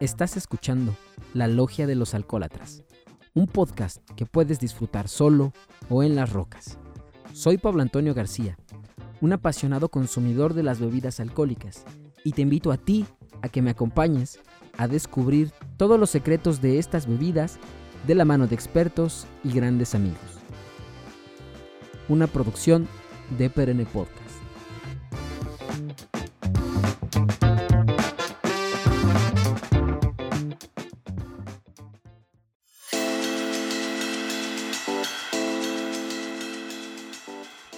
Estás escuchando La Logia de los Alcohólatras, un podcast que puedes disfrutar solo o en las rocas. Soy Pablo Antonio García, un apasionado consumidor de las bebidas alcohólicas, y te invito a ti a que me acompañes a descubrir todos los secretos de estas bebidas de la mano de expertos y grandes amigos. Una producción de Perenne Podcast.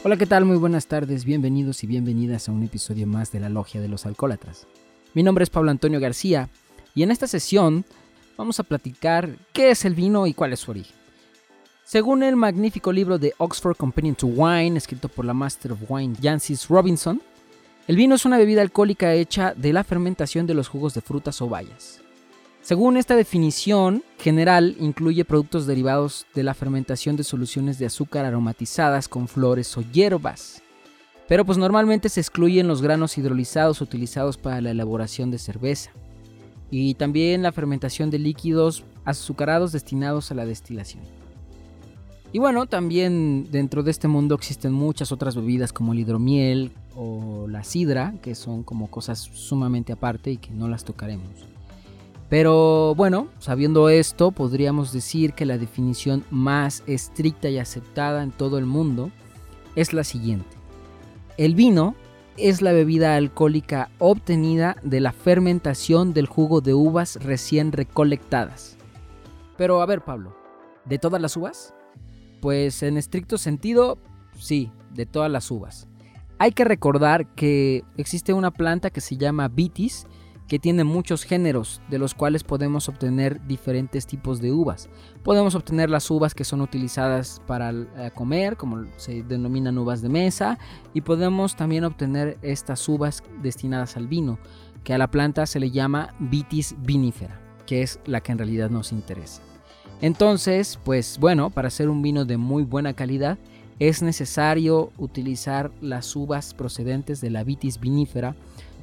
Hola, ¿qué tal? Muy buenas tardes, bienvenidos y bienvenidas a un episodio más de la Logia de los Alcohólatras. Mi nombre es Pablo Antonio García y en esta sesión vamos a platicar qué es el vino y cuál es su origen. Según el magnífico libro de Oxford Companion to Wine, escrito por la Master of Wine Jancis Robinson, el vino es una bebida alcohólica hecha de la fermentación de los jugos de frutas o bayas. Según esta definición general, incluye productos derivados de la fermentación de soluciones de azúcar aromatizadas con flores o hierbas. Pero pues normalmente se excluyen los granos hidrolizados utilizados para la elaboración de cerveza. Y también la fermentación de líquidos azucarados destinados a la destilación. Y bueno, también dentro de este mundo existen muchas otras bebidas como el hidromiel o la sidra, que son como cosas sumamente aparte y que no las tocaremos. Pero bueno, sabiendo esto, podríamos decir que la definición más estricta y aceptada en todo el mundo es la siguiente. El vino es la bebida alcohólica obtenida de la fermentación del jugo de uvas recién recolectadas. Pero a ver, Pablo, ¿de todas las uvas? Pues en estricto sentido, sí, de todas las uvas. Hay que recordar que existe una planta que se llama vitis, que tiene muchos géneros de los cuales podemos obtener diferentes tipos de uvas. Podemos obtener las uvas que son utilizadas para eh, comer, como se denominan uvas de mesa, y podemos también obtener estas uvas destinadas al vino, que a la planta se le llama vitis vinifera, que es la que en realidad nos interesa. Entonces, pues bueno, para hacer un vino de muy buena calidad, es necesario utilizar las uvas procedentes de la vitis vinifera,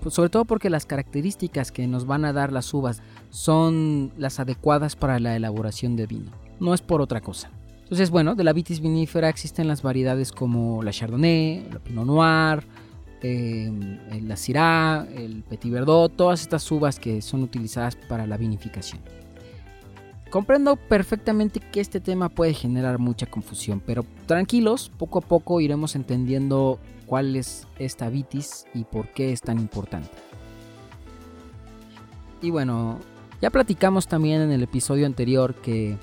sobre todo porque las características que nos van a dar las uvas son las adecuadas para la elaboración de vino. No es por otra cosa. Entonces, bueno, de la vitis vinífera existen las variedades como la Chardonnay, la Pinot Noir, em, la Syrah, el Petit Verdot, todas estas uvas que son utilizadas para la vinificación. Comprendo perfectamente que este tema puede generar mucha confusión, pero tranquilos, poco a poco iremos entendiendo cuál es esta vitis y por qué es tan importante. Y bueno, ya platicamos también en el episodio anterior que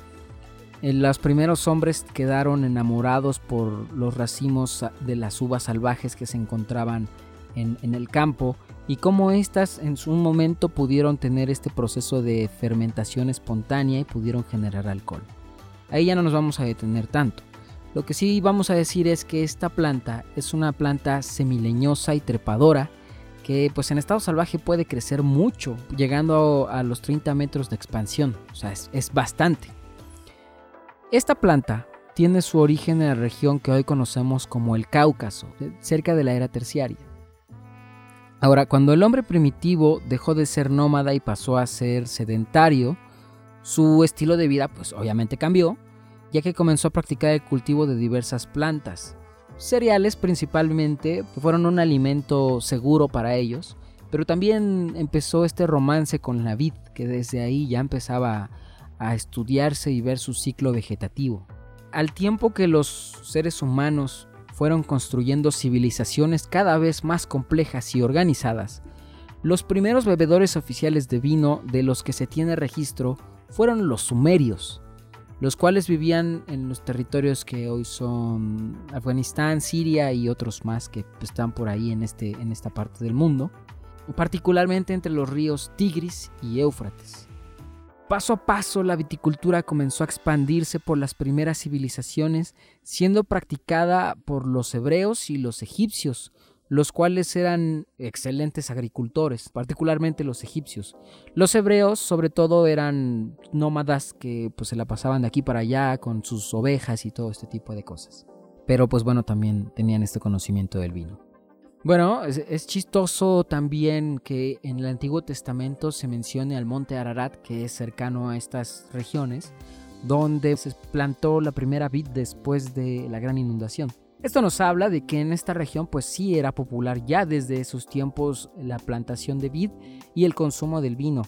eh, los primeros hombres quedaron enamorados por los racimos de las uvas salvajes que se encontraban en, el campo y cómo éstas en su momento pudieron tener este proceso de fermentación espontánea y pudieron generar alcohol. Ahí ya no nos vamos a detener tanto. Lo que sí vamos a decir es que esta planta es una planta semileñosa y trepadora que pues en estado salvaje puede crecer mucho, llegando a los 30 metros de expansión, o sea, es, es bastante. Esta planta tiene su origen en la región que hoy conocemos como el Cáucaso, cerca de la era terciaria. Ahora, cuando el hombre primitivo dejó de ser nómada y pasó a ser sedentario, su estilo de vida pues obviamente cambió ya que comenzó a practicar el cultivo de diversas plantas. Cereales principalmente fueron un alimento seguro para ellos, pero también empezó este romance con la vid, que desde ahí ya empezaba a estudiarse y ver su ciclo vegetativo. Al tiempo que los seres humanos fueron construyendo civilizaciones cada vez más complejas y organizadas, los primeros bebedores oficiales de vino de los que se tiene registro fueron los sumerios, los cuales vivían en los territorios que hoy son Afganistán, Siria y otros más que están por ahí en, este, en esta parte del mundo, particularmente entre los ríos Tigris y Éufrates. Paso a paso la viticultura comenzó a expandirse por las primeras civilizaciones, siendo practicada por los hebreos y los egipcios, los cuales eran excelentes agricultores, particularmente los egipcios. Los hebreos, sobre todo, eran nómadas que pues, se la pasaban de aquí para allá con sus ovejas y todo este tipo de cosas. Pero pues bueno, también tenían este conocimiento del vino. Bueno, es, chistoso también que en el Antiguo Testamento se mencione al monte Ararat, que es cercano a estas regiones, donde se plantó la primera vid después de la gran inundación. Esto nos habla de que en esta región pues sí era popular ya desde esos tiempos la plantación de vid y el consumo del vino.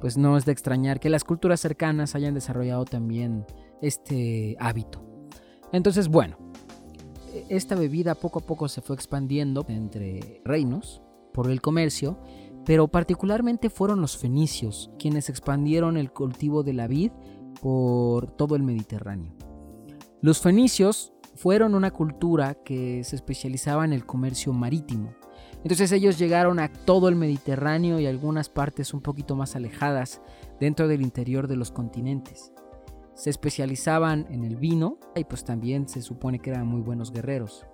Pues no es de extrañar que las culturas cercanas hayan desarrollado también este hábito. Entonces, bueno, esta bebida poco a poco se fue expandiendo entre reinos por el comercio, pero particularmente fueron los fenicios quienes expandieron el cultivo de la vid por todo el Mediterráneo. Los fenicios fueron una cultura que se especializaba en el comercio marítimo. Entonces ellos llegaron a todo el Mediterráneo y algunas partes un poquito más alejadas dentro del interior de los continentes. Se especializaban en el vino y pues también se supone que eran muy buenos guerreros.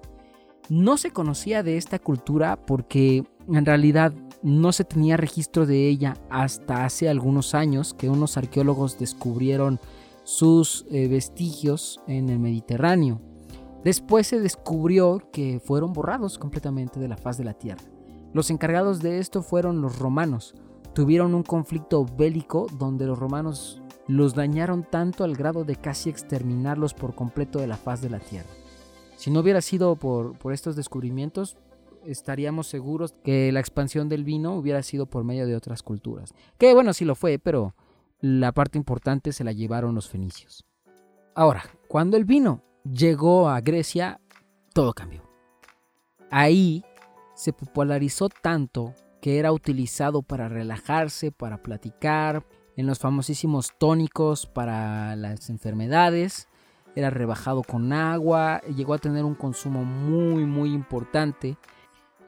No se conocía de esta cultura porque en realidad no se tenía registro de ella hasta hace algunos años que unos arqueólogos descubrieron sus eh, vestigios en el Mediterráneo. Después se descubrió que fueron borrados completamente de la faz de la tierra. Los encargados de esto fueron los romanos. Tuvieron un conflicto bélico donde los romanos los dañaron tanto al grado de casi exterminarlos por completo de la faz de la tierra. Si no hubiera sido por, por estos descubrimientos, estaríamos seguros que la expansión del vino hubiera sido por medio de otras culturas. Que bueno, sí lo fue, pero la parte importante se la llevaron los fenicios. Ahora, cuando el vino llegó a Grecia, todo cambió. Ahí se popularizó tanto que era utilizado para relajarse, para platicar, en los famosísimos tónicos para las enfermedades, era rebajado con agua, llegó a tener un consumo muy muy importante.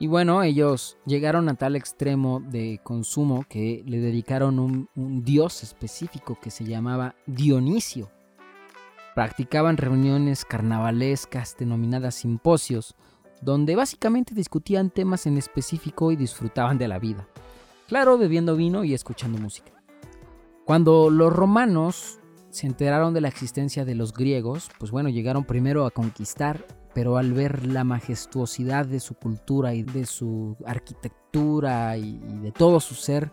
Y bueno, ellos llegaron a tal extremo de consumo que le dedicaron un, un dios específico que se llamaba Dionisio. Practicaban reuniones carnavalescas denominadas simposios, donde básicamente discutían temas en específico y disfrutaban de la vida. Claro, bebiendo vino y escuchando música. Cuando los romanos se enteraron de la existencia de los griegos, pues bueno, llegaron primero a conquistar, pero al ver la majestuosidad de su cultura y de su arquitectura y, de todo su ser,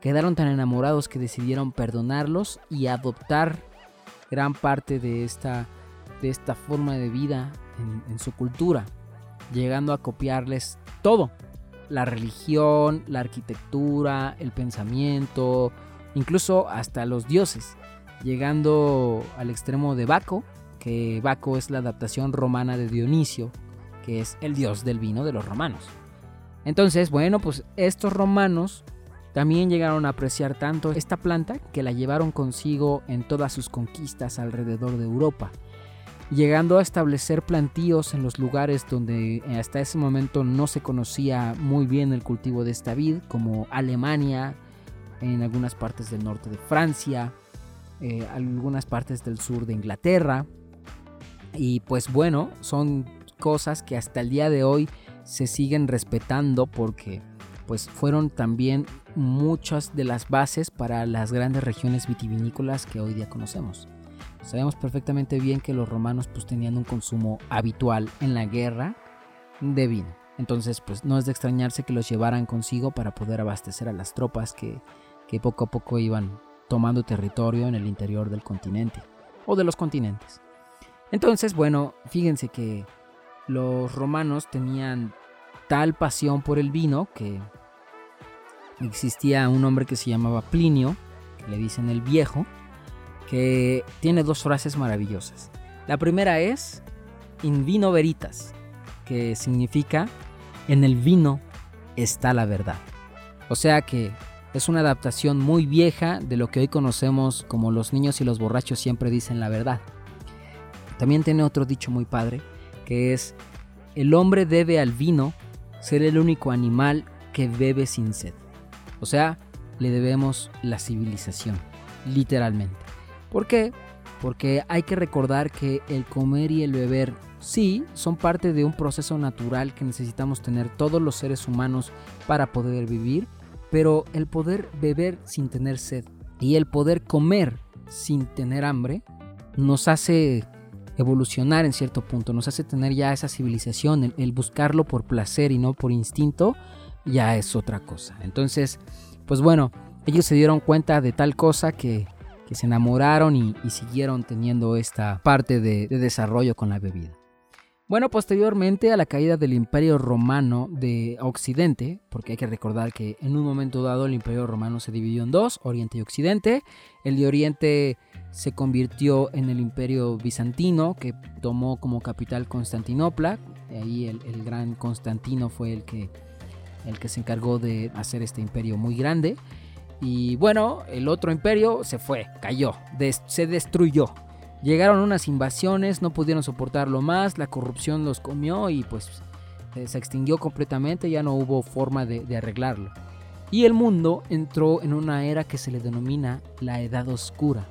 quedaron tan enamorados que decidieron perdonarlos y adoptar gran parte de esta, de esta forma de vida en, su cultura, llegando a copiarles todo, la religión, la arquitectura, el pensamiento, incluso hasta los dioses, llegando al extremo de Baco, que Baco es la adaptación romana de Dionisio, que es el dios del vino de los romanos. Entonces, bueno, pues estos romanos también llegaron a apreciar tanto esta planta que la llevaron consigo en todas sus conquistas alrededor de Europa, llegando a establecer plantíos en los lugares donde hasta ese momento no se conocía muy bien el cultivo de esta vid, como Alemania, en algunas partes del norte de Francia, eh, algunas partes del sur de Inglaterra. Y pues bueno, son cosas que hasta el día de hoy se siguen respetando porque pues fueron también muchas de las bases para las grandes regiones vitivinícolas que hoy día conocemos. Sabemos perfectamente bien que los romanos pues tenían un consumo habitual en la guerra de vino. Entonces pues no es de extrañarse que los llevaran consigo para poder abastecer a las tropas que, que poco a poco iban tomando territorio en el interior del continente o de los continentes. Entonces, bueno, fíjense que los romanos tenían tal pasión por el vino que existía un hombre que se llamaba Plinio, que le dicen el viejo, que tiene dos frases maravillosas. La primera es in vino veritas, que significa en el vino está la verdad. O sea que es una adaptación muy vieja de lo que hoy conocemos como los niños y los borrachos siempre dicen la verdad. También tiene otro dicho muy padre, que es, el hombre debe al vino ser el único animal que bebe sin sed. O sea, le debemos la civilización, literalmente. ¿Por qué? Porque hay que recordar que el comer y el beber sí son parte de un proceso natural que necesitamos tener todos los seres humanos para poder vivir, pero el poder beber sin tener sed y el poder comer sin tener hambre nos hace evolucionar en cierto punto, nos hace tener ya esa civilización, el, buscarlo por placer y no por instinto, ya es otra cosa. Entonces, pues bueno, ellos se dieron cuenta de tal cosa que, se enamoraron y, siguieron teniendo esta parte de desarrollo con la bebida. Bueno, posteriormente a la caída del Imperio Romano de Occidente, porque hay que recordar que en un momento dado el Imperio Romano se dividió en dos, Oriente y Occidente. El de Oriente se convirtió en el Imperio Bizantino, que tomó como capital Constantinopla. Ahí el, gran Constantino fue el que, el que se encargó de hacer este imperio muy grande. Y bueno, el otro imperio se fue, cayó, se destruyó. Llegaron unas invasiones, no pudieron soportarlo más, la corrupción los comió y pues eh, se extinguió completamente, ya no hubo forma de, arreglarlo. Y el mundo entró en una era que se le denomina la Edad Oscura.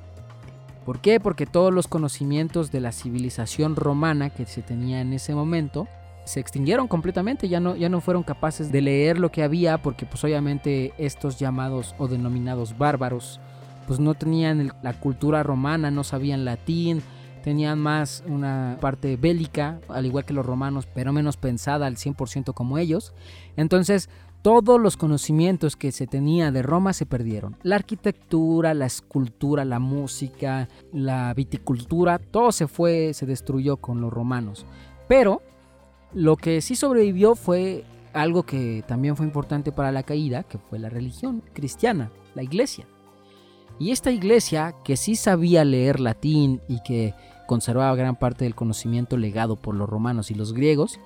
¿Por qué? Porque todos los conocimientos de la civilización romana que se tenía en ese momento se extinguieron completamente, ya no, ya no fueron capaces de leer lo que había porque pues obviamente estos llamados o denominados bárbaros pues no tenían la cultura romana, no sabían latín, tenían más una parte bélica, al igual que los romanos, pero menos pensada al 100% como ellos. Entonces, todos los conocimientos que se tenía de Roma se perdieron. La arquitectura, la escultura, la música, la viticultura, todo se fue, se destruyó con los romanos. Pero lo que sí sobrevivió fue algo que también fue importante para la caída, que fue la religión cristiana, la iglesia. Y esta iglesia, que sí sabía leer latín y que conservaba gran parte del conocimiento legado por los romanos y los griegos,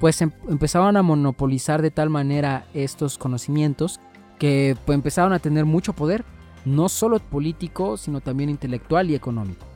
pues em, empezaban a monopolizar de tal manera estos conocimientos que pues, empezaron a tener mucho poder, no solo político, sino también intelectual y económico.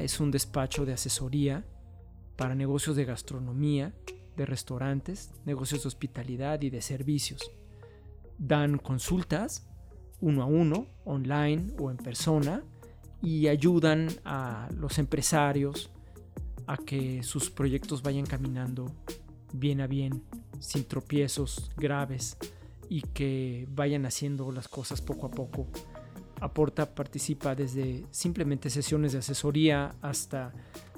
Es un despacho de asesoría para negocios de gastronomía, de restaurantes, negocios de hospitalidad y de servicios. Dan consultas uno a uno, online o en persona, y ayudan a los empresarios a que sus proyectos vayan caminando bien a bien, sin tropiezos graves y que vayan haciendo las cosas poco a poco Aporta participa desde simplemente sesiones de asesoría hasta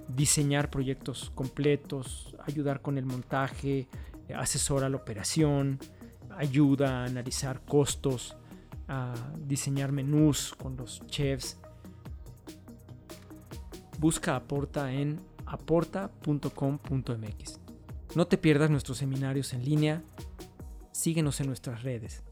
diseñar proyectos completos, ayudar con el montaje, asesora la operación, ayuda a analizar costos, a diseñar menús con los chefs. Busca Aporta en aporta.com.mx. No te pierdas nuestros seminarios en línea. Síguenos en nuestras redes.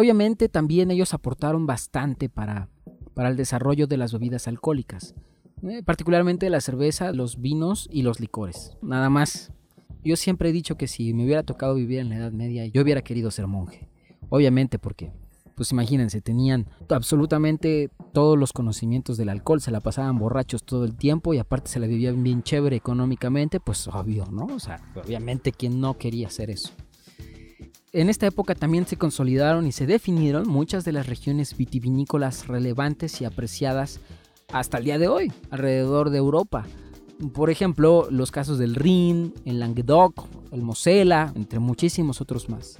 Obviamente también ellos aportaron bastante para, para el desarrollo de las bebidas alcohólicas, eh, particularmente la cerveza, los vinos y los licores. Nada más. Yo siempre he dicho que si me hubiera tocado vivir en la Edad Media, yo hubiera querido ser monje. Obviamente porque, pues imagínense, tenían absolutamente todos los conocimientos del alcohol, se la pasaban borrachos todo el tiempo y aparte se la vivían bien chévere económicamente, pues obvio, ¿no? O sea, obviamente quien no quería hacer eso. En esta época también se consolidaron y se definieron muchas de las regiones vitivinícolas relevantes y apreciadas hasta el día de hoy alrededor de Europa. Por ejemplo, los casos del Rin, el Languedoc, el Mosela, entre muchísimos otros más.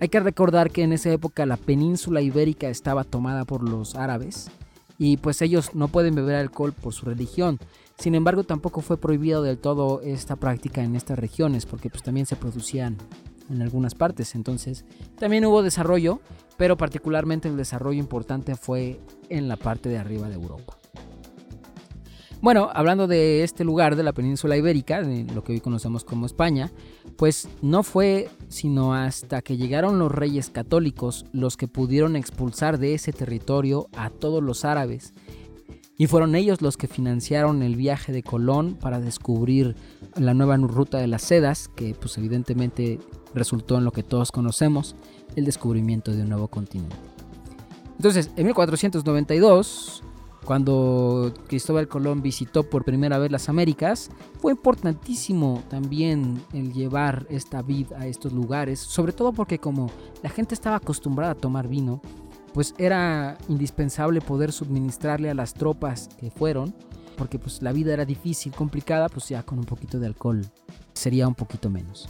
Hay que recordar que en esa época la península ibérica estaba tomada por los árabes y pues ellos no pueden beber alcohol por su religión. Sin embargo, tampoco fue prohibido del todo esta práctica en estas regiones porque pues también se producían en algunas partes. Entonces, también hubo desarrollo, pero particularmente el desarrollo importante fue en la parte de arriba de Europa. Bueno, hablando de este lugar de la península ibérica, de lo que hoy conocemos como España, pues no fue sino hasta que llegaron los reyes católicos los que pudieron expulsar de ese territorio a todos los árabes. Y fueron ellos los que financiaron el viaje de Colón para descubrir la nueva ruta de las sedas, que pues evidentemente resultó en lo que todos conocemos, el descubrimiento de un nuevo continente. Entonces, en 1492, cuando Cristóbal Colón visitó por primera vez las Américas, fue importantísimo también el llevar esta vid a estos lugares, sobre todo porque como la gente estaba acostumbrada a tomar vino, pues era indispensable poder suministrarle a las tropas que fueron, porque pues la vida era difícil, complicada, pues ya con un poquito de alcohol sería un poquito menos.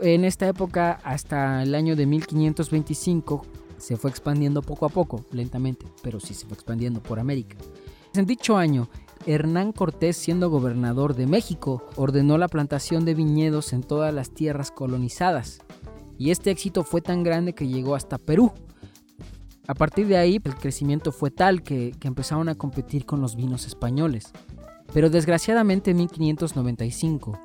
En esta época, hasta el año de 1525, se fue expandiendo poco a poco, lentamente, pero sí se fue expandiendo por América. En dicho año, Hernán Cortés, siendo gobernador de México, ordenó la plantación de viñedos en todas las tierras colonizadas. Y este éxito fue tan grande que llegó hasta Perú. A partir de ahí, el crecimiento fue tal que, empezaron a competir con los vinos españoles. Pero desgraciadamente en 1595,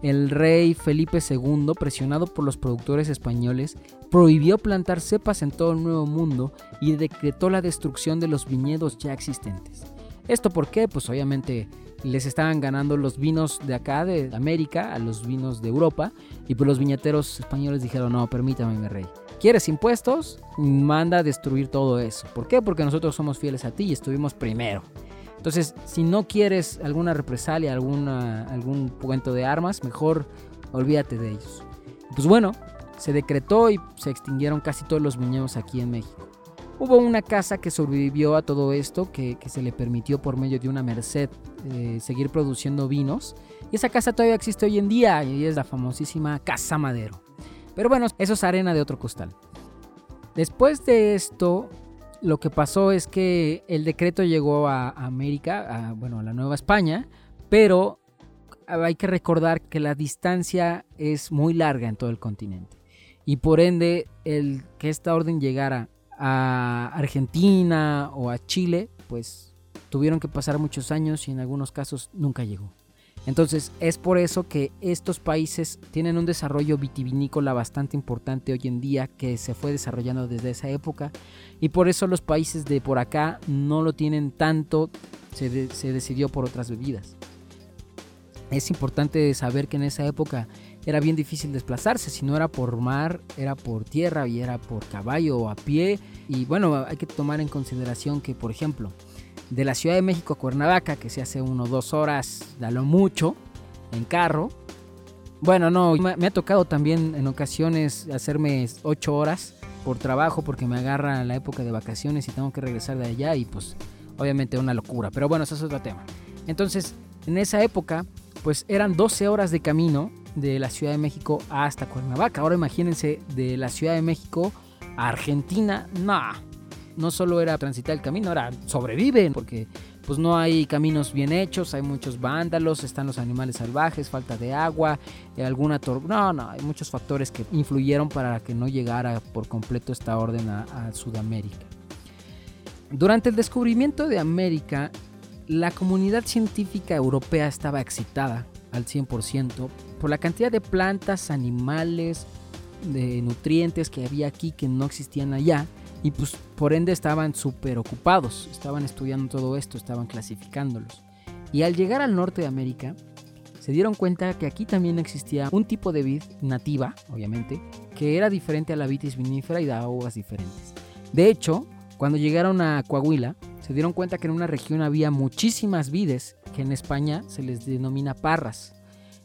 el rey Felipe II, presionado por los productores españoles, prohibió plantar cepas en todo el Nuevo Mundo y decretó la destrucción de los viñedos ya existentes. ¿Esto por qué? Pues obviamente les estaban ganando los vinos de acá, de América, a los vinos de Europa, y pues los viñeteros españoles dijeron, no, permítame, mi rey. ¿Quieres impuestos? Manda a destruir todo eso. ¿Por qué? Porque nosotros somos fieles a ti y estuvimos primero. Entonces, si no quieres alguna represalia, alguna, algún cuento de armas, mejor olvídate de ellos. Pues bueno, se decretó y se extinguieron casi todos los viñedos aquí en México. Hubo una casa que sobrevivió a todo esto, que, se le permitió por medio de una merced eh, seguir produciendo vinos. Y esa casa todavía existe hoy en día y es la famosísima Casa Madero. Pero bueno, eso es arena de otro costal. Después de esto, lo que pasó es que el decreto llegó a América, bueno, a la Nueva España, pero hay que recordar que la distancia es muy larga en todo el continente. Y por ende, el que esta orden llegara a Argentina o a Chile, pues tuvieron que pasar muchos años y en algunos casos nunca llegó. Entonces es por eso que estos países tienen un desarrollo vitivinícola bastante importante hoy en día que se fue desarrollando desde esa época y por eso los países de por acá no lo tienen tanto, se, decidió por otras bebidas. Es importante saber que en esa época era bien difícil desplazarse, si no era por mar, era por tierra y era por caballo o a pie. Y bueno, hay que tomar en consideración que, por ejemplo, de la Ciudad de México a Cuernavaca, que se hace uno o dos horas, da lo mucho, en carro. Bueno, no, me, ha tocado también en ocasiones hacerme ocho horas por trabajo porque me agarra la época de vacaciones y tengo que regresar de allá y pues obviamente una locura. Pero bueno, eso es otro tema. Entonces, en esa época, pues eran 12 horas de camino de la Ciudad de México hasta Cuernavaca. Ahora imagínense de la Ciudad de México a Argentina, no, no solo era transitar el camino, ahora sobreviven, porque pues no hay caminos bien hechos, hay muchos vándalos, están los animales salvajes, falta de agua, eh, alguna No, no, hay muchos factores que influyeron para que no llegara por completo esta orden a Sudamérica. Durante el descubrimiento de América, la comunidad científica europea estaba excitada al 100% por la cantidad de plantas, animales, de nutrientes que había aquí que no existían allá y pues por ende estaban súper ocupados, estaban estudiando todo esto, estaban clasificándolos. Y al llegar al norte de América, se dieron cuenta que aquí también existía un tipo de vid nativa, obviamente, que era diferente a la vitis vinífera y daba uvas diferentes. De hecho, cuando llegaron a Coahuila, se dieron cuenta que en una región había muchísimas vides que en España se les denomina parras.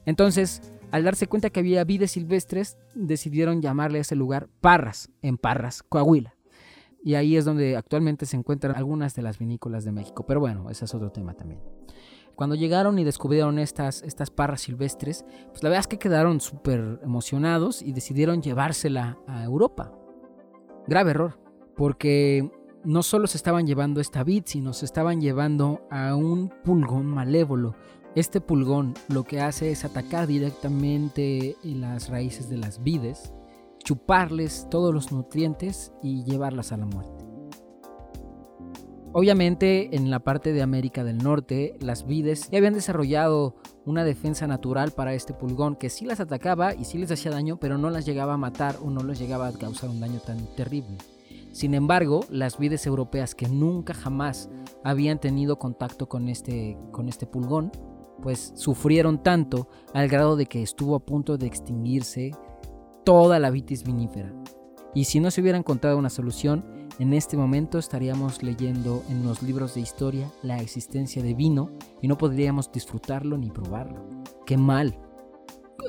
Entonces, al darse cuenta que había vides silvestres, decidieron llamarle a ese lugar Parras, en Parras, Coahuila. Y ahí es donde actualmente se encuentran algunas de las vinícolas de México. Pero bueno, ese es otro tema también. Cuando llegaron y descubrieron estas, estas parras silvestres, pues la verdad es que quedaron súper emocionados y decidieron llevársela a Europa. Grave error, porque no solo se estaban llevando esta vid, sino se estaban llevando a un pulgón malévolo. Este pulgón lo que hace es atacar directamente las raíces de las vides chuparles todos los nutrientes y llevarlas a la muerte. Obviamente en la parte de América del Norte, las vides ya habían desarrollado una defensa natural para este pulgón que sí las atacaba y sí les hacía daño, pero no las llegaba a matar o no les llegaba a causar un daño tan terrible. Sin embargo, las vides europeas que nunca jamás habían tenido contacto con este, con este pulgón, pues sufrieron tanto al grado de que estuvo a punto de extinguirse toda la vitis vinífera. Y si no se hubiera encontrado una solución, en este momento estaríamos leyendo en los libros de historia la existencia de vino y no podríamos disfrutarlo ni probarlo. ¡Qué mal!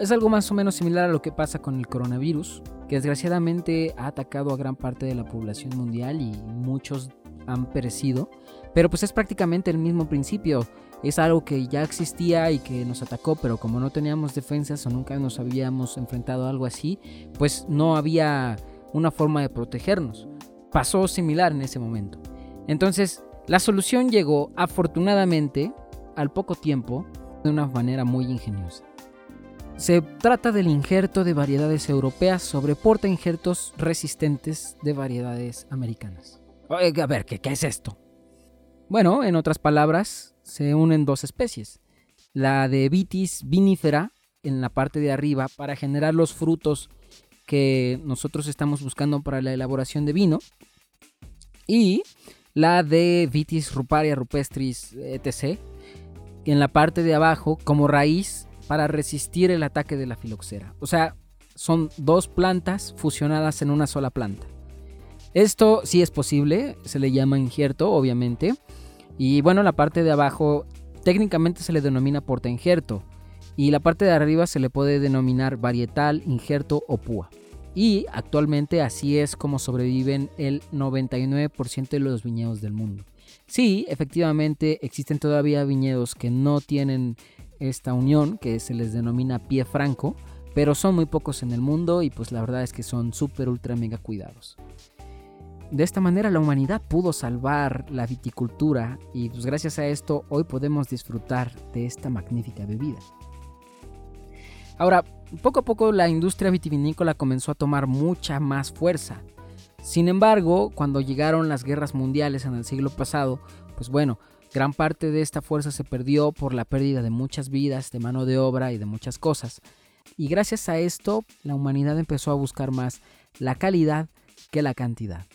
Es algo más o menos similar a lo que pasa con el coronavirus, que desgraciadamente ha atacado a gran parte de la población mundial y muchos han perecido, pero pues es prácticamente el mismo principio. Es algo que ya existía y que nos atacó, pero como no teníamos defensas o nunca nos habíamos enfrentado a algo así, pues no había una forma de protegernos. Pasó similar en ese momento. Entonces, la solución llegó afortunadamente al poco tiempo de una manera muy ingeniosa. Se trata del injerto de variedades europeas sobre porta injertos resistentes de variedades americanas. a ver, ¿qué, ¿qué es esto? Bueno, en otras palabras, se unen dos especies. La de Vitis vinifera en la parte de arriba para generar los frutos que nosotros estamos buscando para la elaboración de vino. Y la de Vitis ruparia rupestris etc. En la parte de abajo como raíz para resistir el ataque de la filoxera. O sea, son dos plantas fusionadas en una sola planta. Esto sí es posible, se le llama injerto, obviamente. Y bueno, la parte de abajo técnicamente se le denomina porta injerto y la parte de arriba se le puede denominar varietal, injerto o púa. Y actualmente así es como sobreviven el 99% de los viñedos del mundo. Sí, efectivamente existen todavía viñedos que no tienen esta unión, que se les denomina pie franco, pero son muy pocos en el mundo y pues la verdad es que son súper, ultra, mega cuidados. De esta manera la humanidad pudo salvar la viticultura y pues gracias a esto hoy podemos disfrutar de esta magnífica bebida. Ahora, poco a poco la industria vitivinícola comenzó a tomar mucha más fuerza. Sin embargo, cuando llegaron las guerras mundiales en el siglo pasado, pues bueno, gran parte de esta fuerza se perdió por la pérdida de muchas vidas, de mano de obra y de muchas cosas. Y gracias a esto, la humanidad empezó a buscar más la calidad que la cantidad.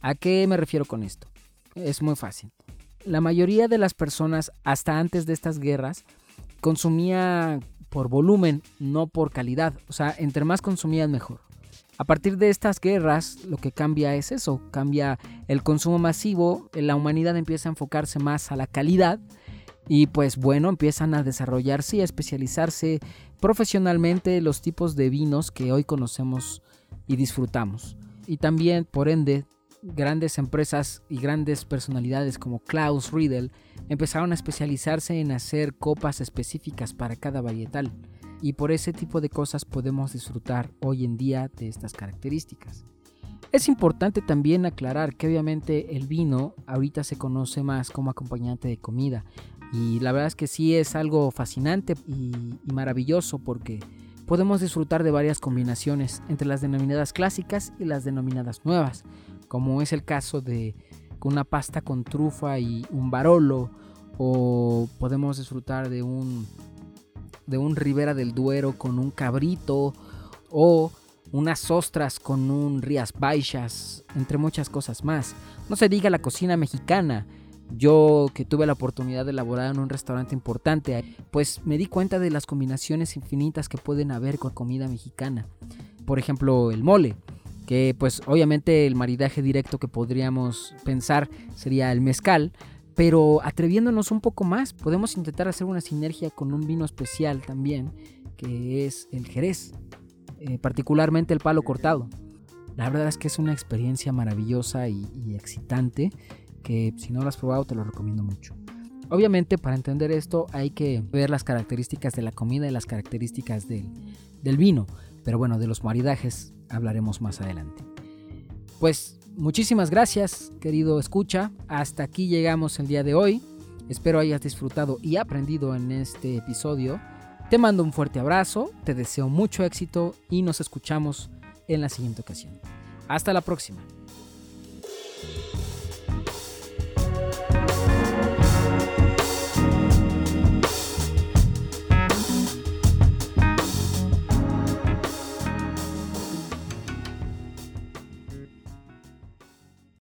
¿A qué me refiero con esto? Es muy fácil. La mayoría de las personas, hasta antes de estas guerras, consumía por volumen, no por calidad. O sea, entre más consumían mejor. A partir de estas guerras, lo que cambia es eso, cambia el consumo masivo, la humanidad empieza a enfocarse más a la calidad y pues bueno, empiezan a desarrollarse y a especializarse profesionalmente los tipos de vinos que hoy conocemos y disfrutamos. Y también, por ende, grandes empresas y grandes personalidades como Klaus Riedel empezaron a especializarse en hacer copas específicas para cada varietal y por ese tipo de cosas podemos disfrutar hoy en día de estas características. Es importante también aclarar que obviamente el vino ahorita se conoce más como acompañante de comida y la verdad es que sí es algo fascinante y, maravilloso porque podemos disfrutar de varias combinaciones entre las denominadas clásicas y las denominadas nuevas como es el caso de una pasta con trufa y un barolo, o podemos disfrutar de un, de un Ribera del Duero con un cabrito, o unas ostras con un Rías Baixas, entre muchas cosas más. No se diga la cocina mexicana. Yo que tuve la oportunidad de elaborar en un restaurante importante, pues me di cuenta de las combinaciones infinitas que pueden haber con comida mexicana. Por ejemplo, el mole que pues obviamente el maridaje directo que podríamos pensar sería el mezcal, pero atreviéndonos un poco más, podemos intentar hacer una sinergia con un vino especial también, que es el Jerez, eh, particularmente el palo cortado. La verdad es que es una experiencia maravillosa y, excitante, que si no lo has probado te lo recomiendo mucho. Obviamente para entender esto hay que ver las características de la comida y las características del, del vino, pero bueno, de los maridajes hablaremos más adelante. Pues muchísimas gracias, querido escucha. Hasta aquí llegamos el día de hoy. Espero hayas disfrutado y aprendido en este episodio. Te mando un fuerte abrazo, te deseo mucho éxito y nos escuchamos en la siguiente ocasión. Hasta la próxima.